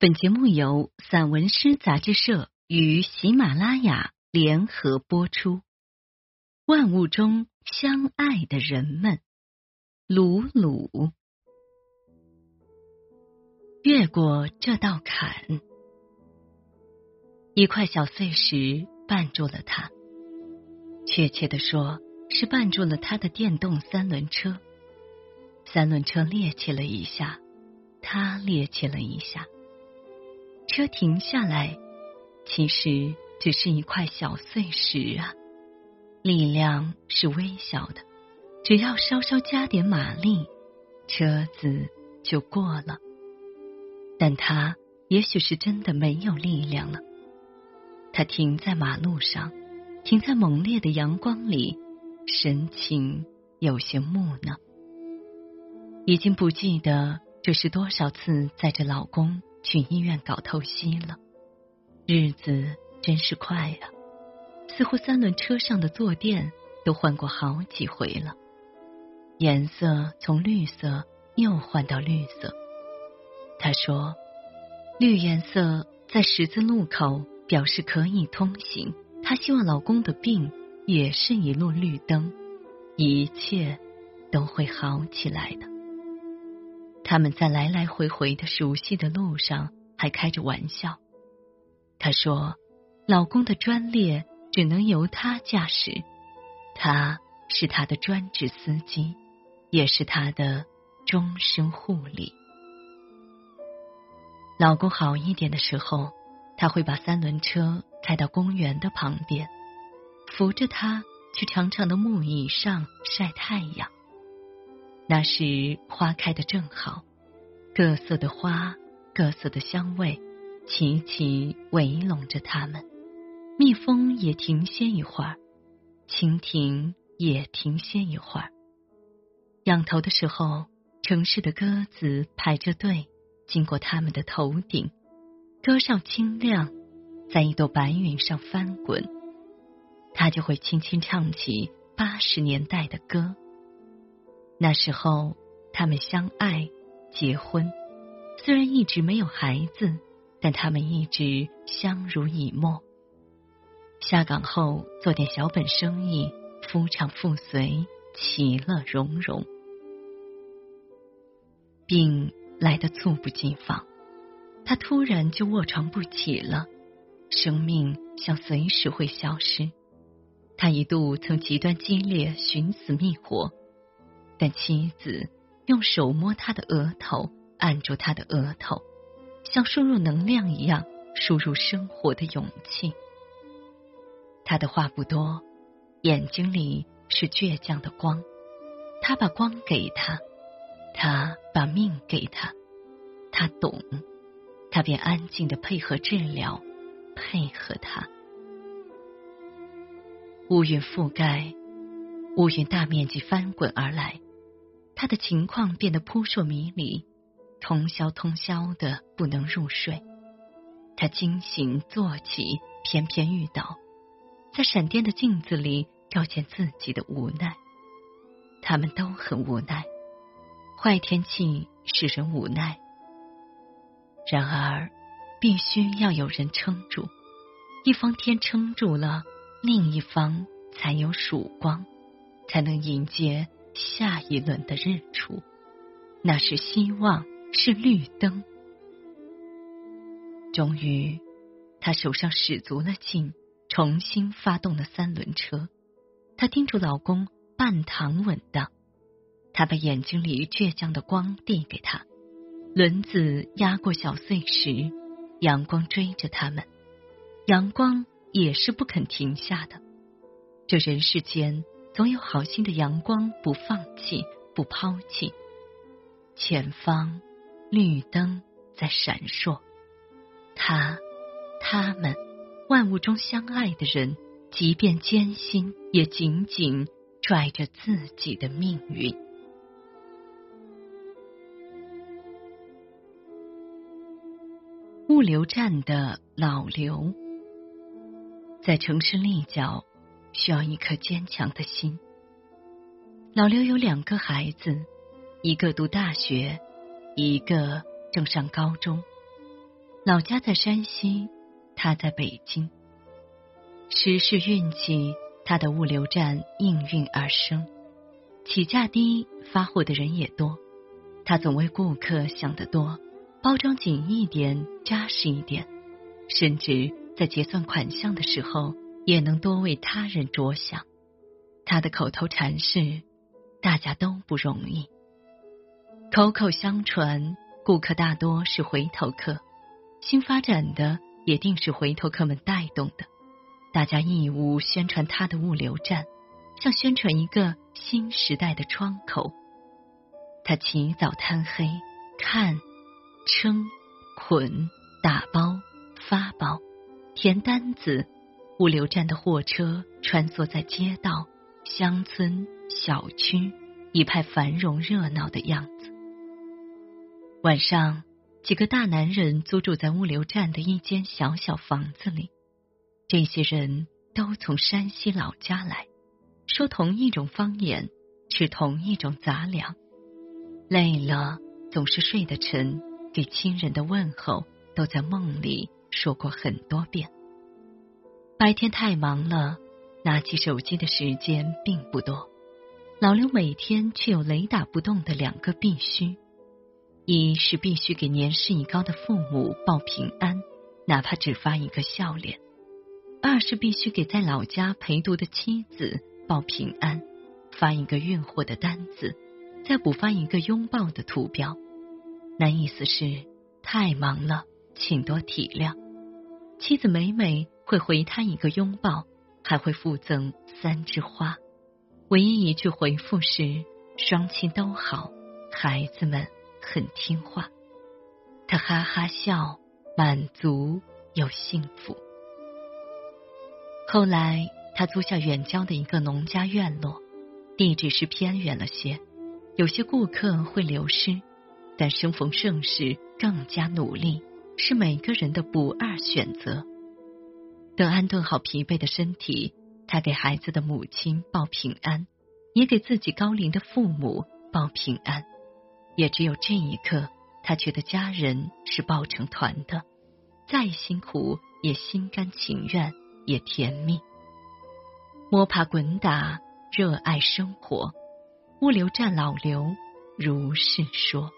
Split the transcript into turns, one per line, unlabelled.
本节目由散文诗杂志社与喜马拉雅联合播出。万物中相爱的人们，鲁鲁越过这道坎，一块小碎石绊住了他。确切的说，是绊住了他的电动三轮车。三轮车趔趄了一下，他趔趄了一下。车停下来，其实只是一块小碎石啊，力量是微小的，只要稍稍加点马力，车子就过了。但他也许是真的没有力量了，他停在马路上，停在猛烈的阳光里，神情有些木讷，已经不记得这是多少次载着老公。去医院搞透析了，日子真是快呀！似乎三轮车上的坐垫都换过好几回了，颜色从绿色又换到绿色。他说：“绿颜色在十字路口表示可以通行。”他希望老公的病也是一路绿灯，一切都会好起来的。他们在来来回回的熟悉的路上还开着玩笑。他说：“老公的专列只能由他驾驶，他是他的专职司机，也是他的终身护理。老公好一点的时候，他会把三轮车开到公园的旁边，扶着他去长长的木椅上晒太阳。”那时花开的正好，各色的花，各色的香味，齐齐围拢着它们。蜜蜂也停歇一会儿，蜻蜓也停歇一会儿。仰头的时候，城市的鸽子排着队经过他们的头顶，歌声清亮，在一朵白云上翻滚，他就会轻轻唱起八十年代的歌。那时候，他们相爱、结婚，虽然一直没有孩子，但他们一直相濡以沫。下岗后做点小本生意，夫唱妇随，其乐融融。病来得猝不及防，他突然就卧床不起了，生命像随时会消失。他一度曾极端激烈，寻死觅活。但妻子用手摸他的额头，按住他的额头，像输入能量一样输入生活的勇气。他的话不多，眼睛里是倔强的光。他把光给他，他把命给他，他懂，他便安静的配合治疗，配合他。乌云覆盖，乌云大面积翻滚而来。他的情况变得扑朔迷离，通宵通宵的不能入睡。他惊醒坐起，偏偏遇到在闪电的镜子里照见自己的无奈。他们都很无奈，坏天气使人无奈。然而，必须要有人撑住，一方天撑住了，另一方才有曙光，才能迎接。下一轮的日出，那是希望，是绿灯。终于，他手上使足了劲，重新发动了三轮车。他叮嘱老公半躺稳当。他把眼睛里倔强的光递给他，轮子压过小碎石，阳光追着他们，阳光也是不肯停下的。这人世间。总有好心的阳光，不放弃，不抛弃。前方绿灯在闪烁，他、他们，万物中相爱的人，即便艰辛，也紧紧拽着自己的命运。物流站的老刘，在城市立脚。需要一颗坚强的心。老刘有两个孩子，一个读大学，一个正上高中。老家在山西，他在北京。时势运气，他的物流站应运而生，起价低，发货的人也多。他总为顾客想得多，包装紧一点，扎实一点，甚至在结算款项的时候，也能多为他人着想。他的口头禅是：“大家都不容易。”口口相传，顾客大多是回头客。新发展的也定是回头客们带动的，大家义务宣传他的物流站，像宣传一个新时代的窗口。他起早贪黑，看、称、捆、打包、发包、填单子，物流站的货车穿梭在街道、乡村、小区，一派繁荣热闹的样子。晚上。几个大男人租住在物流站的一间小小房子里，这些人都从山西老家来，说同一种方言，吃同一种杂粮。累了总是睡得沉，给亲人的问候都在梦里说过很多遍。白天太忙了，拿起手机的时间并不多。老刘每天却有雷打不动的两个必须。一是必须给年事已高的父母报平安，哪怕只发一个笑脸；二是必须给在老家陪读的妻子报平安，发一个运货的单子，再补发一个拥抱的图标。那意思是太忙了，请多体谅。妻子每每会回他一个拥抱，还会附赠三枝花。唯一一句回复是：双亲都好，孩子们。很听话，他哈哈笑，满足又幸福。后来，他租下远郊的一个农家院落，地址是偏远了些，有些顾客会流失，但生逢盛世，更加努力，是每个人的不二选择。等安顿好疲惫的身体，他给孩子的母亲报平安，也给自己高龄的父母报平安。也只有这一刻，他觉得家人是抱成团的，再辛苦也心甘情愿，也甜蜜。摸爬滚打，热爱生活。物流站老刘如是说。